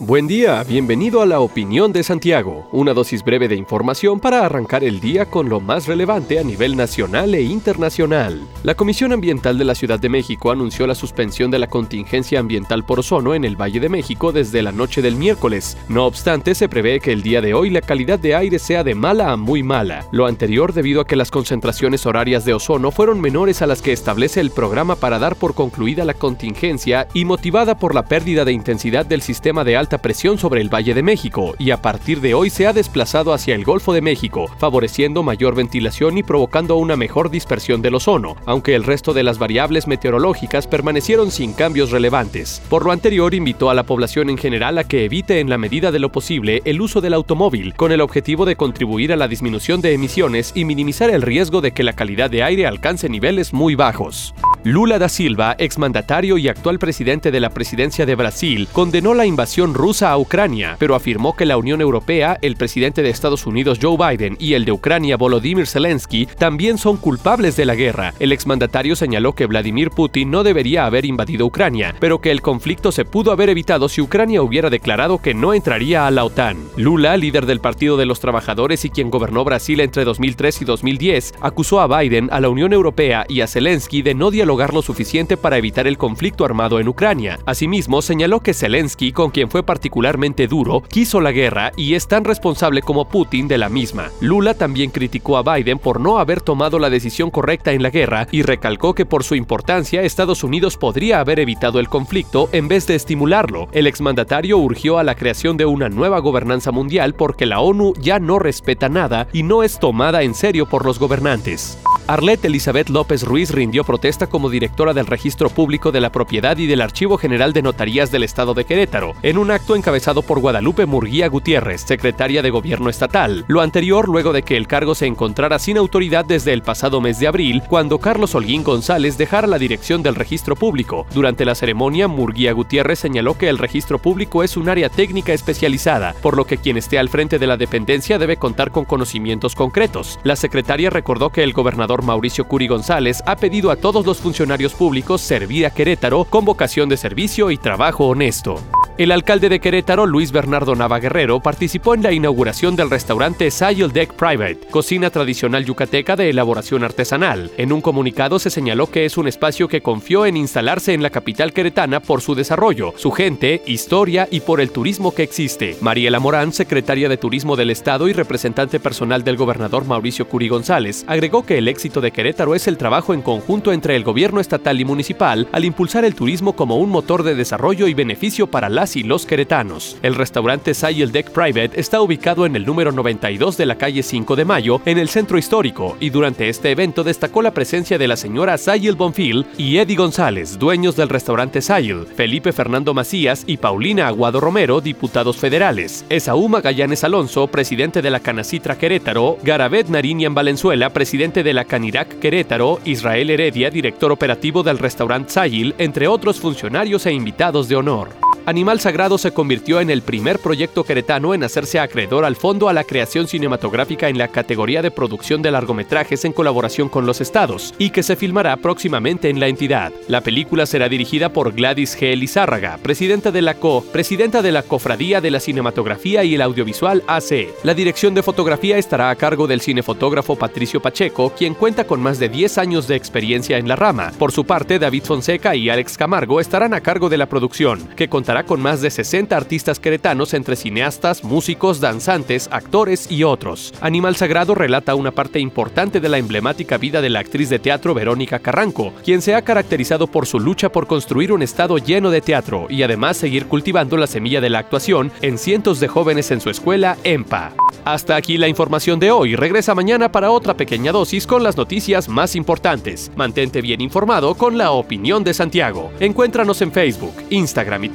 Buen día, bienvenido a la Opinión de Santiago, una dosis breve de información para arrancar el día con lo más relevante a nivel nacional e internacional. La Comisión Ambiental de la Ciudad de México anunció la suspensión de la contingencia ambiental por ozono en el Valle de México desde la noche del miércoles. No obstante, se prevé que el día de hoy la calidad de aire sea de mala a muy mala, lo anterior debido a que las concentraciones horarias de ozono fueron menores a las que establece el programa para dar por concluida la contingencia y motivada por la pérdida de intensidad del sistema de alta presión sobre el Valle de México y a partir de hoy se ha desplazado hacia el Golfo de México, favoreciendo mayor ventilación y provocando una mejor dispersión del ozono, aunque el resto de las variables meteorológicas permanecieron sin cambios relevantes. Por lo anterior, invitó a la población en general a que evite en la medida de lo posible el uso del automóvil, con el objetivo de contribuir a la disminución de emisiones y minimizar el riesgo de que la calidad de aire alcance niveles muy bajos. Lula da Silva, exmandatario y actual presidente de la presidencia de Brasil, condenó la invasión rusa a Ucrania, pero afirmó que la Unión Europea, el presidente de Estados Unidos Joe Biden y el de Ucrania Volodymyr Zelensky también son culpables de la guerra. El exmandatario señaló que Vladimir Putin no debería haber invadido Ucrania, pero que el conflicto se pudo haber evitado si Ucrania hubiera declarado que no entraría a la OTAN. Lula, líder del Partido de los Trabajadores y quien gobernó Brasil entre 2003 y 2010, acusó a Biden, a la Unión Europea y a Zelensky de no dialogar lo suficiente para evitar el conflicto armado en Ucrania. Asimismo, señaló que Zelensky, con quien fue particularmente duro, quiso la guerra y es tan responsable como Putin de la misma. Lula también criticó a Biden por no haber tomado la decisión correcta en la guerra y recalcó que por su importancia Estados Unidos podría haber evitado el conflicto en vez de estimularlo. El exmandatario urgió a la creación de una nueva gobernanza mundial porque la ONU ya no respeta nada y no es tomada en serio por los gobernantes. Arlette Elizabeth López Ruiz rindió protesta como directora del Registro Público de la Propiedad y del Archivo General de Notarías del Estado de Querétaro, en un acto encabezado por Guadalupe Murguía Gutiérrez, secretaria de Gobierno Estatal. Lo anterior luego de que el cargo se encontrara sin autoridad desde el pasado mes de abril, cuando Carlos Holguín González dejara la dirección del Registro Público. Durante la ceremonia, Murguía Gutiérrez señaló que el Registro Público es un área técnica especializada, por lo que quien esté al frente de la dependencia debe contar con conocimientos concretos. La secretaria recordó que el gobernador Mauricio Curi González ha pedido a todos los funcionarios públicos servir a Querétaro con vocación de servicio y trabajo honesto. El alcalde de Querétaro, Luis Bernardo Nava Guerrero, participó en la inauguración del restaurante Sayel Deck Private, cocina tradicional yucateca de elaboración artesanal. En un comunicado se señaló que es un espacio que confió en instalarse en la capital queretana por su desarrollo, su gente, historia y por el turismo que existe. Mariela Morán, secretaria de Turismo del Estado y representante personal del gobernador Mauricio Curi González, agregó que el éxito de Querétaro es el trabajo en conjunto entre el gobierno estatal y municipal al impulsar el turismo como un motor de desarrollo y beneficio para la y los queretanos. El restaurante Sayel Deck Private está ubicado en el número 92 de la calle 5 de Mayo, en el centro histórico, y durante este evento destacó la presencia de la señora Sayel Bonfil y Eddie González, dueños del restaurante Sayel, Felipe Fernando Macías y Paulina Aguado Romero, diputados federales, Esaú Magallanes Alonso, presidente de la Canacitra Querétaro, Garabet Narinian Valenzuela, presidente de la Canirac Querétaro, Israel Heredia, director operativo del restaurante Sayil, entre otros funcionarios e invitados de honor. Animal Sagrado se convirtió en el primer proyecto queretano en hacerse acreedor al Fondo a la Creación Cinematográfica en la categoría de producción de largometrajes en colaboración con los estados, y que se filmará próximamente en la entidad. La película será dirigida por Gladys G. Lizárraga, presidenta de la CO, presidenta de la Cofradía de la Cinematografía y el Audiovisual AC. La dirección de fotografía estará a cargo del cinefotógrafo Patricio Pacheco, quien cuenta con más de 10 años de experiencia en la rama. Por su parte, David Fonseca y Alex Camargo estarán a cargo de la producción, que contará con más de 60 artistas queretanos entre cineastas, músicos, danzantes, actores y otros. Animal Sagrado relata una parte importante de la emblemática vida de la actriz de teatro Verónica Carranco, quien se ha caracterizado por su lucha por construir un estado lleno de teatro y además seguir cultivando la semilla de la actuación en cientos de jóvenes en su escuela EMPA. Hasta aquí la información de hoy. Regresa mañana para otra pequeña dosis con las noticias más importantes. Mantente bien informado con la opinión de Santiago. Encuéntranos en Facebook, Instagram y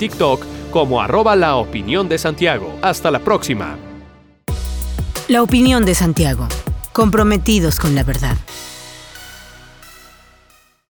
Como arroba la opinión de Santiago. Hasta la próxima. La opinión de Santiago. Comprometidos con la verdad.